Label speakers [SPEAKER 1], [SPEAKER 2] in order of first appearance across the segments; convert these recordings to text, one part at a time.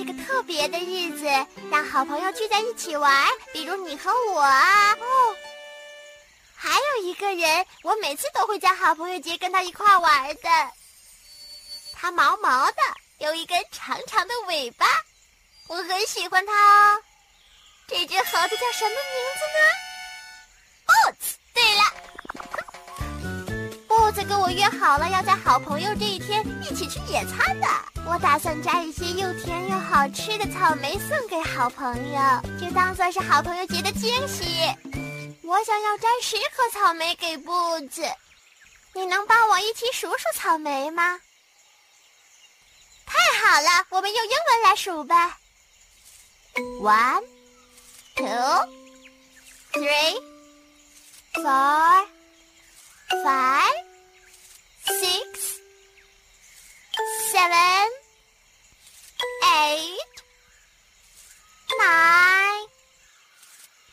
[SPEAKER 1] 是个特别的日子，让好朋友聚在一起玩，比如你和我啊。哦，还有一个人，我每次都会在好朋友节跟他一块玩的。他毛毛的，有一根长长的尾巴，我很喜欢他哦。这只猴子叫什么名字呢？Boots。对了。兔子跟我约好了，要在好朋友这一天一起去野餐的。我打算摘一些又甜又好吃的草莓送给好朋友，就当做是好朋友节的惊喜。我想要摘十颗草莓给布子，你能帮我一起数数草莓吗？太好了，我们用英文来数吧。One, two, three, four, five. Six, seven, eight, nine,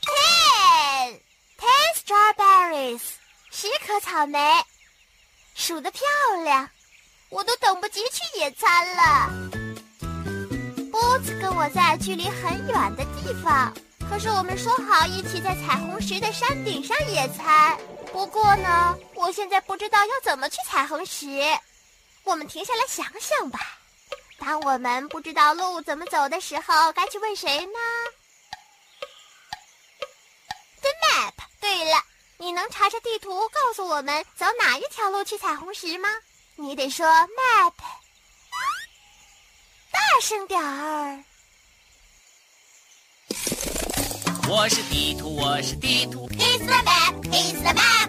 [SPEAKER 1] ten. Ten strawberries，十颗草莓，数得漂亮，我都等不及去野餐了。波子跟我在距离很远的地方，可是我们说好一起在彩虹石的山顶上野餐。不过呢，我现在不知道要怎么去彩虹石。我们停下来想想吧。当我们不知道路怎么走的时候，该去问谁呢？The map。对了，你能查查地图，告诉我们走哪一条路去彩虹石吗？你得说 map，大声点儿。
[SPEAKER 2] 我是地图，我是地图。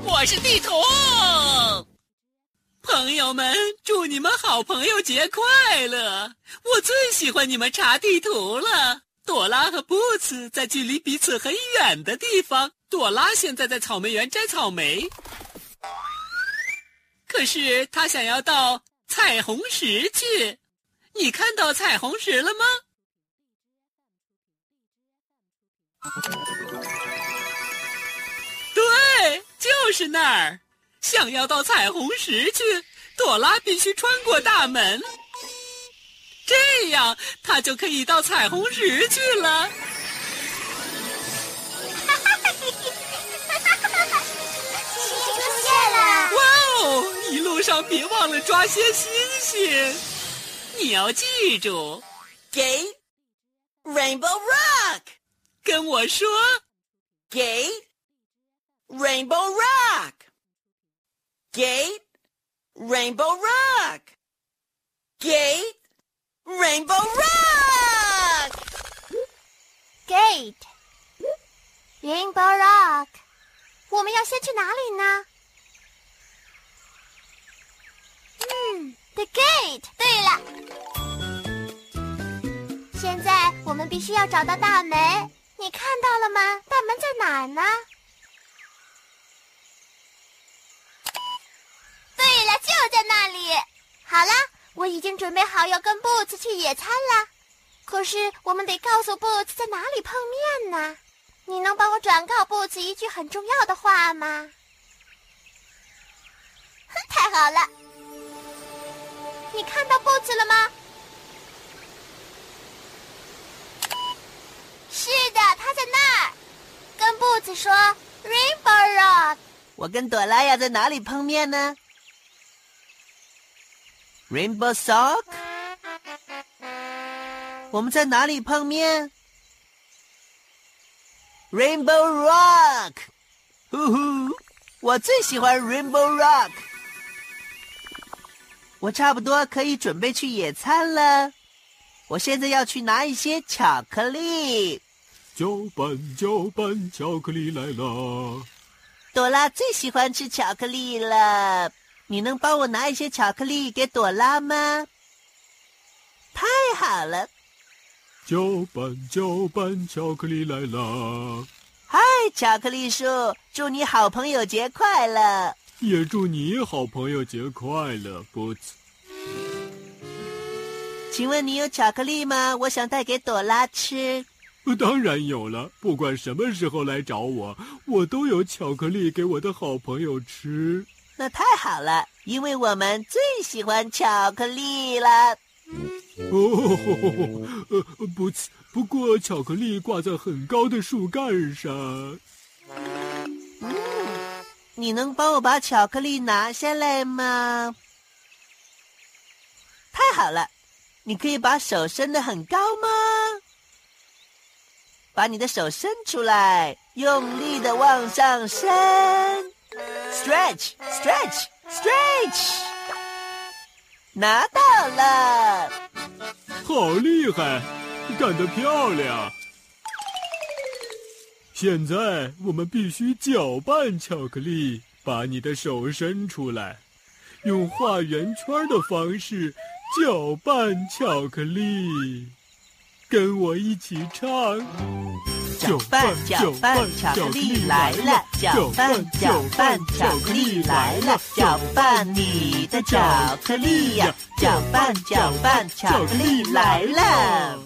[SPEAKER 2] 我是地图。朋友们，祝你们好朋友节快乐！我最喜欢你们查地图了。朵拉和布茨在距离彼此很远的地方。朵拉现在在草莓园摘草莓，可是她想要到彩虹石去。你看到彩虹石了吗？对，就是那儿。想要到彩虹石去，朵拉必须穿过大门，这样她就可以到彩虹石去了。
[SPEAKER 1] 出现了！
[SPEAKER 2] 哇哦！一路上别忘了抓些星星，你要记住
[SPEAKER 3] ，Gate Rainbow Rock。
[SPEAKER 2] 跟我说
[SPEAKER 3] ，Gate Rainbow Rock。Gate Rainbow Rock。Gate Rainbow
[SPEAKER 1] Rock。Gate Rainbow Rock。我们要先去哪里呢？嗯，The Gate。对了，现在我们必须要找到大门。你看到了吗？大门在哪儿呢？ 就在那里。好了，我已经准备好要跟 Boots 去野餐了。可是我们得告诉 Boots 在哪里碰面呢？你能帮我转告 Boots 一句很重要的话吗？太好了！你看到 Boots 了吗？是的，他在那儿，跟布子说 Rainbow Rock。
[SPEAKER 3] 我跟朵拉要在哪里碰面呢？Rainbow Sock。我们在哪里碰面 Rainbow Rock，呼呼，我最喜欢 Rainbow Rock。我差不多可以准备去野餐了。我现在要去拿一些巧克力。
[SPEAKER 4] 搅拌搅拌，巧克力来了。
[SPEAKER 3] 朵拉最喜欢吃巧克力了。你能帮我拿一些巧克力给朵拉吗？太好了！
[SPEAKER 4] 搅拌搅拌，巧克力来了。
[SPEAKER 3] 嗨，巧克力树，祝你好朋友节快乐！
[SPEAKER 4] 也祝你好朋友节快乐，Boots。
[SPEAKER 3] 请问你有巧克力吗？我想带给朵拉吃。
[SPEAKER 4] 当然有了，不管什么时候来找我，我都有巧克力给我的好朋友吃。
[SPEAKER 3] 那太好了，因为我们最喜欢巧克力了。
[SPEAKER 4] 哦，呃，不，不过巧克力挂在很高的树干上。
[SPEAKER 3] 嗯，你能帮我把巧克力拿下来吗？太好了，你可以把手伸得很高吗？把你的手伸出来，用力的往上伸。Stretch, stretch, stretch！拿到了，
[SPEAKER 4] 好厉害，干得漂亮！现在我们必须搅拌巧克力，把你的手伸出来，用画圆圈的方式搅拌巧克力，跟我一起唱。
[SPEAKER 3] 搅拌搅拌，巧克力来了！搅拌搅拌，巧克力来了！搅拌你的巧克力呀！搅拌搅拌，巧克力来了！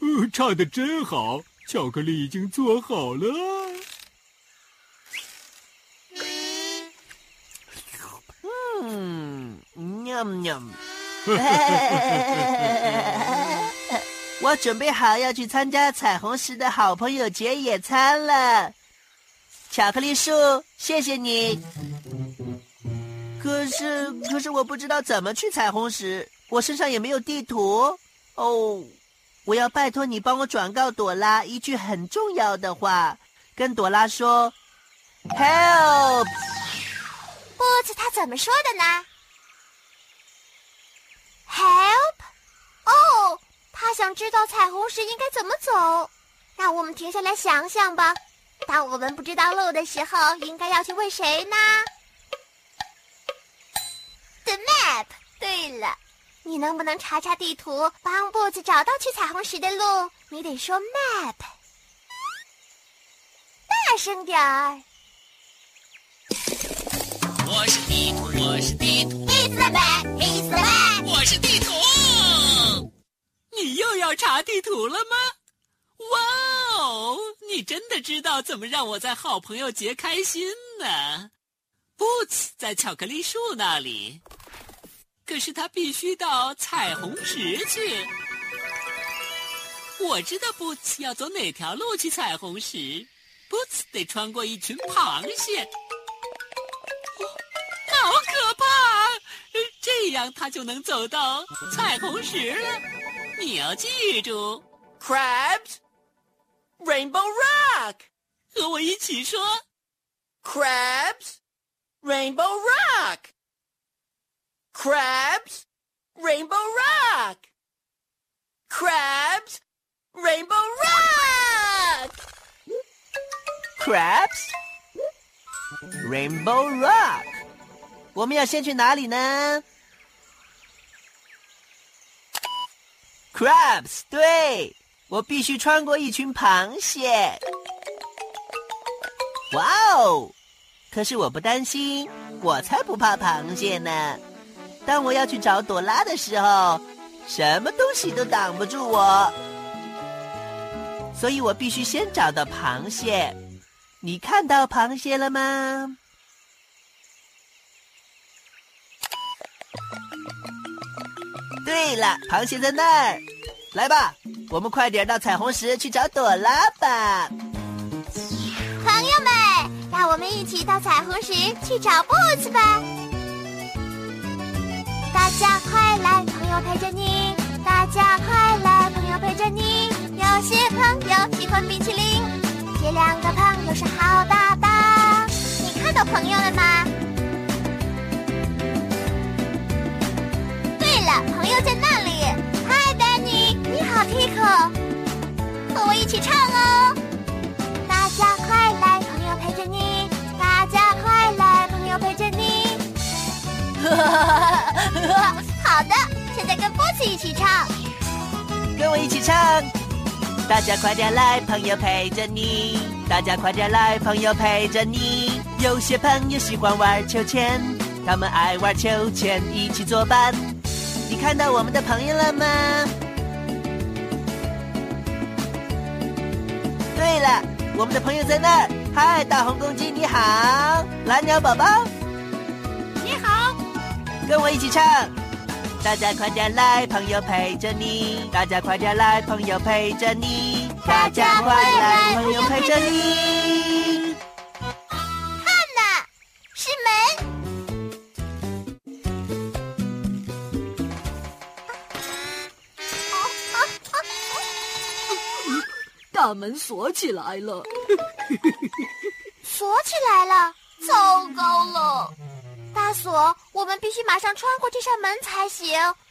[SPEAKER 4] 嗯，唱的真好，巧克力已经做好了。
[SPEAKER 3] 嗯，喵喵。我准备好要去参加彩虹石的好朋友节野餐了，巧克力树，谢谢你。可是，可是我不知道怎么去彩虹石，我身上也没有地图。哦，我要拜托你帮我转告朵拉一句很重要的话，跟朵拉说：“Help！”
[SPEAKER 1] 波子他怎么说的呢？Help！哦。他想知道彩虹石应该怎么走，让我们停下来想想吧。当我们不知道路的时候，应该要去问谁呢？The map。对了，你能不能查查地图，帮布子找到去彩虹石的路？你得说 map，大声点儿。
[SPEAKER 2] 我是地图，我是地图。
[SPEAKER 1] He's the map，He's the map。
[SPEAKER 2] 我是地图。你又要查地图了吗？哇哦，你真的知道怎么让我在好朋友节开心呢？Boots 在巧克力树那里，可是他必须到彩虹石去。我知道 Boots 要走哪条路去彩虹石，Boots 得穿过一群螃蟹，好可怕！这样他就能走到彩虹石了。你要记住
[SPEAKER 3] ，crabs, rainbow rock，
[SPEAKER 2] 和我一起说
[SPEAKER 3] ，crabs, rainbow rock, crabs, rainbow rock, crabs, rainbow rock, crabs, rainbow rock。我们要先去哪里呢？Crabs，对我必须穿过一群螃蟹。哇哦！可是我不担心，我才不怕螃蟹呢。当我要去找朵拉的时候，什么东西都挡不住我。所以我必须先找到螃蟹。你看到螃蟹了吗？对了，螃蟹在那儿。来吧，我们快点到彩虹石去找朵拉吧。
[SPEAKER 1] 朋友们，让我们一起到彩虹石去找 Boots 吧。大家快来，朋友陪着你。大家快来，朋友陪着你。有些朋友喜欢冰淇淋，这两个朋友是好搭档。你看到朋友了吗？一起唱哦。大家快来，朋友陪着你。大家快来，朋友陪着你。好的，现在跟波奇一起唱。
[SPEAKER 3] 跟我一起唱。大家快点来，朋友陪着你。大家快点来，朋友陪着你。有些朋友喜欢玩秋千，他们爱玩秋千，一起作伴。你看到我们的朋友了吗？我们的朋友在那儿。嗨，大红公鸡你好，蓝鸟宝宝
[SPEAKER 1] 你好，
[SPEAKER 3] 跟我一起唱。大家快点来，朋友陪着你。大家快点来，朋友陪着你。大家快来，朋友陪着你。
[SPEAKER 5] 大门锁起来了，
[SPEAKER 1] 锁起来了，糟糕了！大锁，我们必须马上穿过这扇门才行，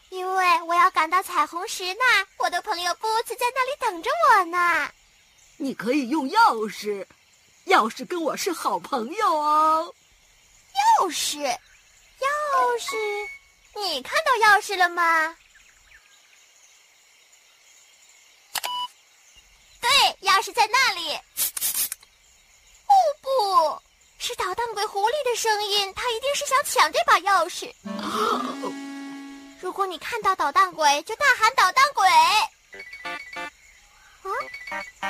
[SPEAKER 1] 因为我要赶到彩虹石那。我的朋友布茨在那里等着我呢。
[SPEAKER 5] 你可以用钥匙，钥匙跟我是好朋友哦。
[SPEAKER 1] 钥匙，钥匙，你看到钥匙了吗？对，钥匙在那里。哦不，是捣蛋鬼狐狸的声音，他一定是想抢这把钥匙。如果你看到捣蛋鬼，就大喊“捣蛋鬼”。啊啊！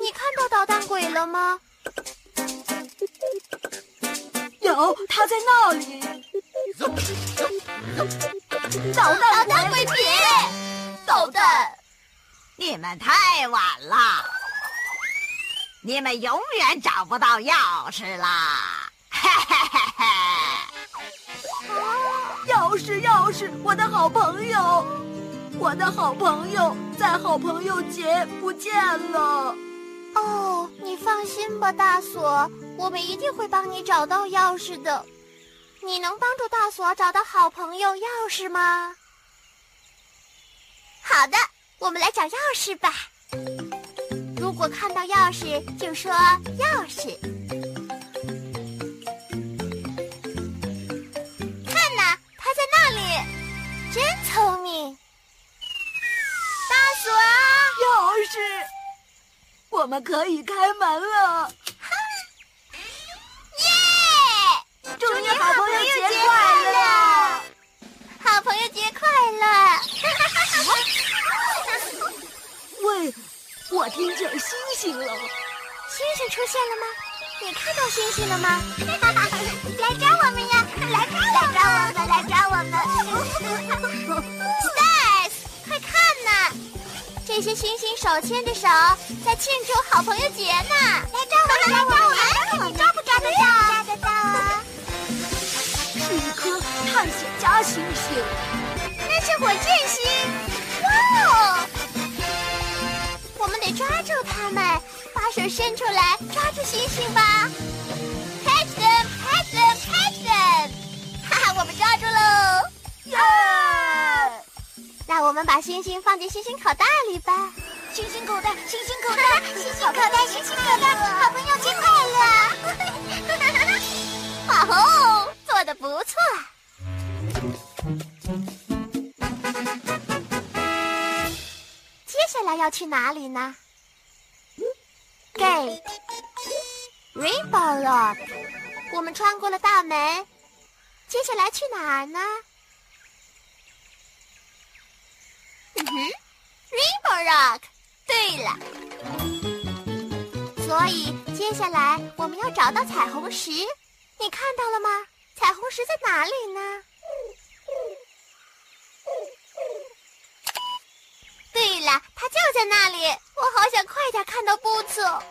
[SPEAKER 1] 你看到捣蛋鬼了吗？
[SPEAKER 5] 有，他在那里。捣
[SPEAKER 1] 捣
[SPEAKER 5] 蛋
[SPEAKER 6] 你们太晚了，你们永远找不到钥匙啦！哈哈哈哈！
[SPEAKER 5] 钥匙，钥匙，我的好朋友，我的好朋友在好朋友节不见了。
[SPEAKER 1] 哦，你放心吧，大锁，我们一定会帮你找到钥匙的。你能帮助大锁找到好朋友钥匙吗？好的，我们来找钥匙吧。如果看到钥匙，就说钥匙。看呐，它在那里，真聪明。大锁，
[SPEAKER 5] 钥匙，我们可以开门了。
[SPEAKER 1] 耶！
[SPEAKER 5] 祝你好朋友节快乐！
[SPEAKER 1] 好朋友节快乐！
[SPEAKER 5] 喂，我听见星星了。
[SPEAKER 1] 星星出现了吗？你看到星星了吗？来抓我们呀！来抓我们！来抓我们！Stars，快看呐！这些星星手牵着手，在庆祝好朋友节呢！来抓我们！来抓我们！你抓不抓得到？抓得到啊！
[SPEAKER 5] 是一颗探险家星星。
[SPEAKER 1] 那是火箭星！手伸出来，抓住星星吧！Catch them! Catch them! Catch them! 哈哈，我们抓住喽！
[SPEAKER 5] 耶！
[SPEAKER 1] 那我们把星星放进星星口袋里吧。星星口袋，星星口袋，星星口袋，星星口袋，好朋友节快乐！哇吼，做的不错。接下来要去哪里呢？Gate Rainbow Rock，我们穿过了大门，接下来去哪儿呢？嗯哼，Rainbow Rock。对了，所以接下来我们要找到彩虹石，你看到了吗？彩虹石在哪里呢？对了，它就在那里。我好想快点看到布茨哦。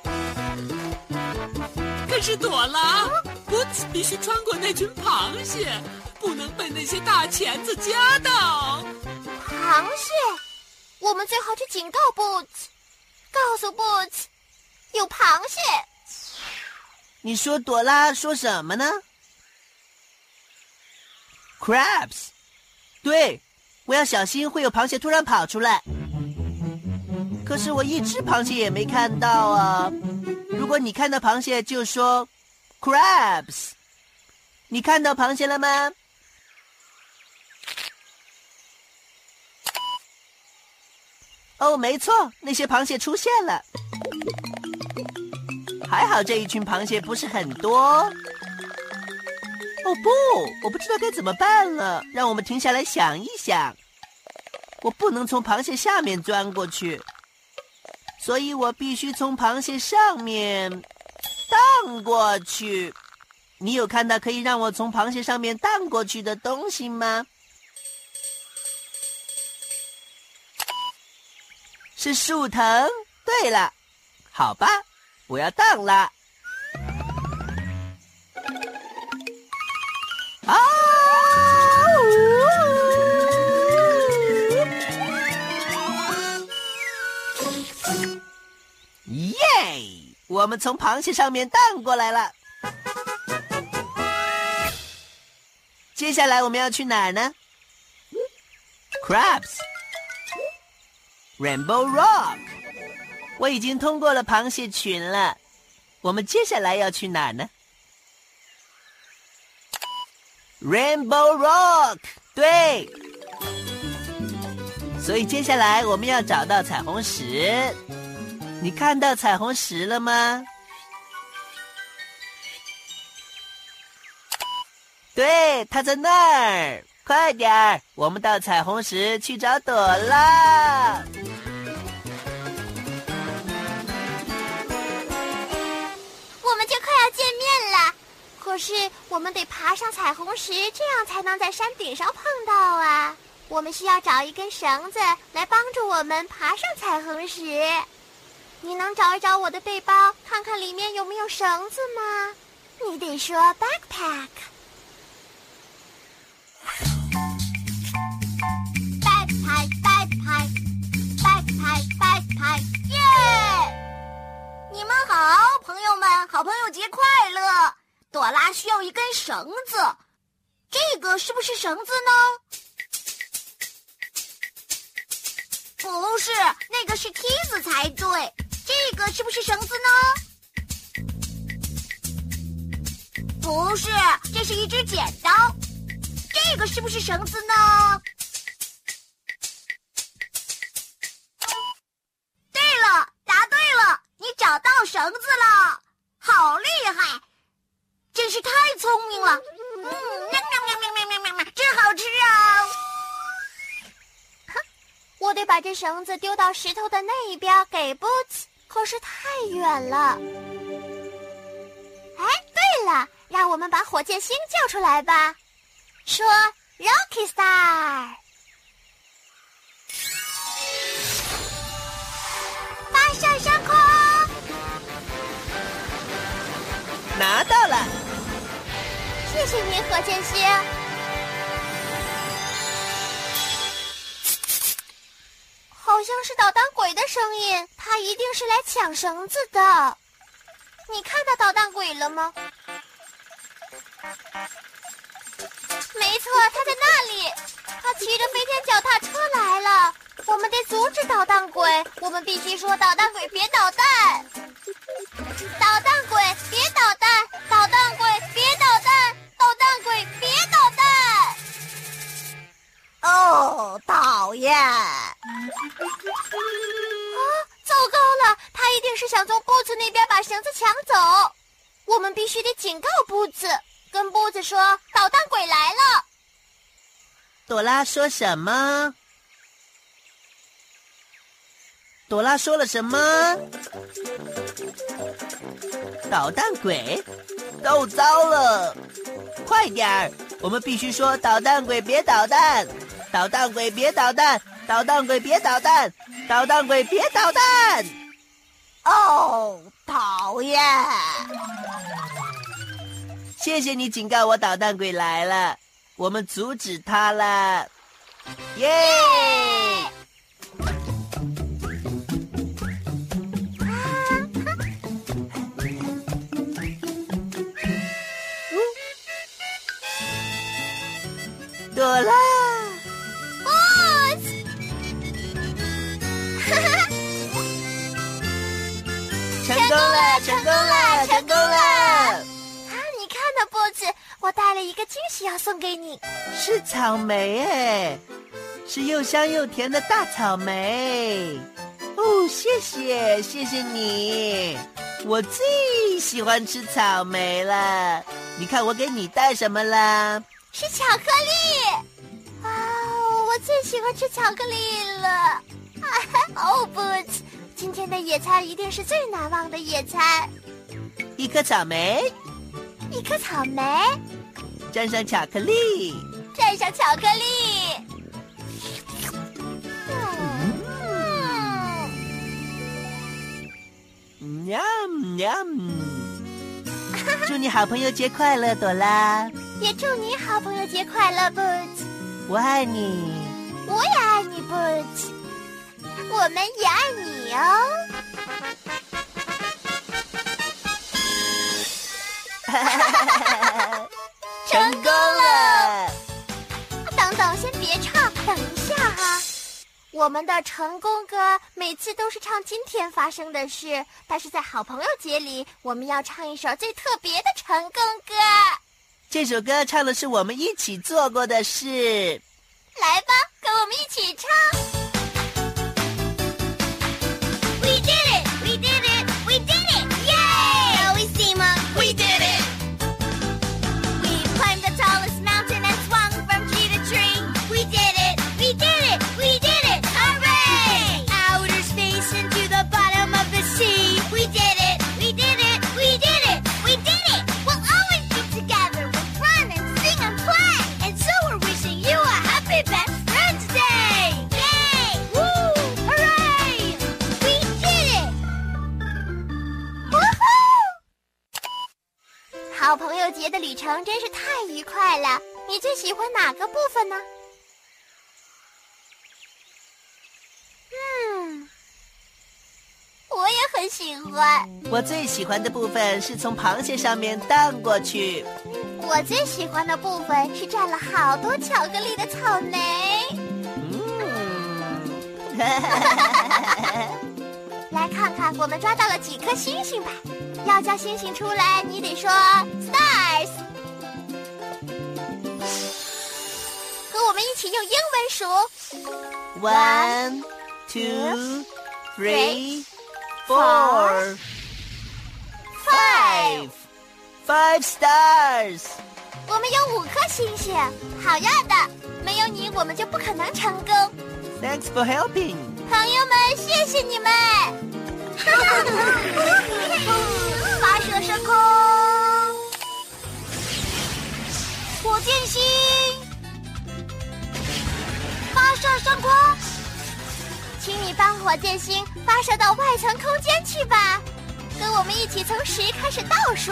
[SPEAKER 2] 可是朵拉，波茨必须穿过那群螃蟹，不能被那些大钳子夹到。
[SPEAKER 1] 螃蟹，我们最好去警告布茨，告诉布茨，有螃蟹。
[SPEAKER 3] 你说朵拉说什么呢？Crabs，对，我要小心会有螃蟹突然跑出来。可是我一只螃蟹也没看到啊！如果你看到螃蟹，就说 crabs。你看到螃蟹了吗？哦，没错，那些螃蟹出现了。还好这一群螃蟹不是很多。哦不，我不知道该怎么办了。让我们停下来想一想。我不能从螃蟹下面钻过去，所以我必须从螃蟹上面荡过去。你有看到可以让我从螃蟹上面荡过去的东西吗？是树藤。对了，好吧，我要荡了。我们从螃蟹上面荡过来了。接下来我们要去哪儿呢？Crabs，Rainbow Rock。我已经通过了螃蟹群了。我们接下来要去哪儿呢？Rainbow Rock，对。所以接下来我们要找到彩虹石。你看到彩虹石了吗？对，它在那儿。快点儿，我们到彩虹石去找朵拉。
[SPEAKER 1] 我们就快要见面了，可是我们得爬上彩虹石，这样才能在山顶上碰到啊。我们需要找一根绳子来帮助我们爬上彩虹石。你能找一找我的背包，看看里面有没有绳子吗？你得说 backpack。backpack backpack backpack backpack 耶！
[SPEAKER 5] 你们好，朋友们，好朋友节快乐！朵拉需要一根绳子，这个是不是绳子呢？不是，那个是梯子才对。这个是不是绳子呢？不是，这是一只剪刀。这个是不是绳子呢？对了，答对了，你找到绳子了，好厉害！真是太聪明了。嗯，真好吃啊！
[SPEAKER 1] 我得把这绳子丢到石头的那一边给 Boots，可是太远了。哎，对了，让我们把火箭星叫出来吧，说 Rocky Star，发射升空。
[SPEAKER 3] 拿到了，
[SPEAKER 1] 谢谢你，火箭星。好像是捣蛋鬼的声音，他一定是来抢绳子的。你看到捣蛋鬼了吗？没错，他在那里。他骑着飞天脚踏车来了。我们得阻止捣蛋鬼。我们必须说：“捣蛋鬼，别捣蛋！”捣
[SPEAKER 3] 朵拉说什么？朵拉说了什么？捣蛋鬼！够糟了！快点儿，我们必须说捣蛋鬼别捣蛋！捣蛋鬼别捣蛋！捣蛋鬼别捣蛋！捣蛋鬼别捣蛋！
[SPEAKER 6] 哦，讨厌！
[SPEAKER 3] 谢谢你警告我，捣蛋鬼来了，我们阻止他了。耶。
[SPEAKER 1] 哆啦。带了一个惊喜要送给你。
[SPEAKER 3] 是草莓哎，是又香又甜的大草莓。哦，谢谢，谢谢你，我最喜欢吃草莓了。你看我给你带什么了？
[SPEAKER 1] 是巧克力。啊，我最喜欢吃巧克力了。哦，Boots，今天的野餐一定是最难忘的野餐。
[SPEAKER 3] 一颗草莓，
[SPEAKER 1] 一颗草莓，
[SPEAKER 3] 蘸上巧克力，
[SPEAKER 1] 蘸上巧克力。
[SPEAKER 3] 嗯，喵喵。祝你好朋友节快乐，朵拉。
[SPEAKER 1] 也祝你好朋友节快乐，Boots。
[SPEAKER 3] 我爱你。
[SPEAKER 1] 我也爱你，Boots。我们也爱你哦！
[SPEAKER 3] 成功了！
[SPEAKER 1] 等等，先别唱，等一下哈。我们的成功歌每次都是唱今天发生的事，但是在好朋友节里，我们要唱一首最特别的成功歌。
[SPEAKER 3] 这首歌唱的是我们一起做过的事。
[SPEAKER 1] 来吧，跟我们一起唱。好程真是太愉快了。你最喜欢哪个部分呢？嗯，我也很喜欢。
[SPEAKER 3] 我最喜欢的部分是从螃蟹上面荡过去。
[SPEAKER 1] 我最喜欢的部分是蘸了好多巧克力的草莓。嗯，来看看我们抓到了几颗星星吧。要叫星星出来，你得说 stars。用英文数
[SPEAKER 3] ：one, two, three, four, five, five stars。
[SPEAKER 1] 我们有五颗星星，好样的！没有你，我们就不可能成功。
[SPEAKER 3] Thanks for helping。
[SPEAKER 1] 朋友们，谢谢你们。发射升空，火箭星发射升空，请你把火箭星发射到外层空间去吧。跟我们一起从十开始倒数：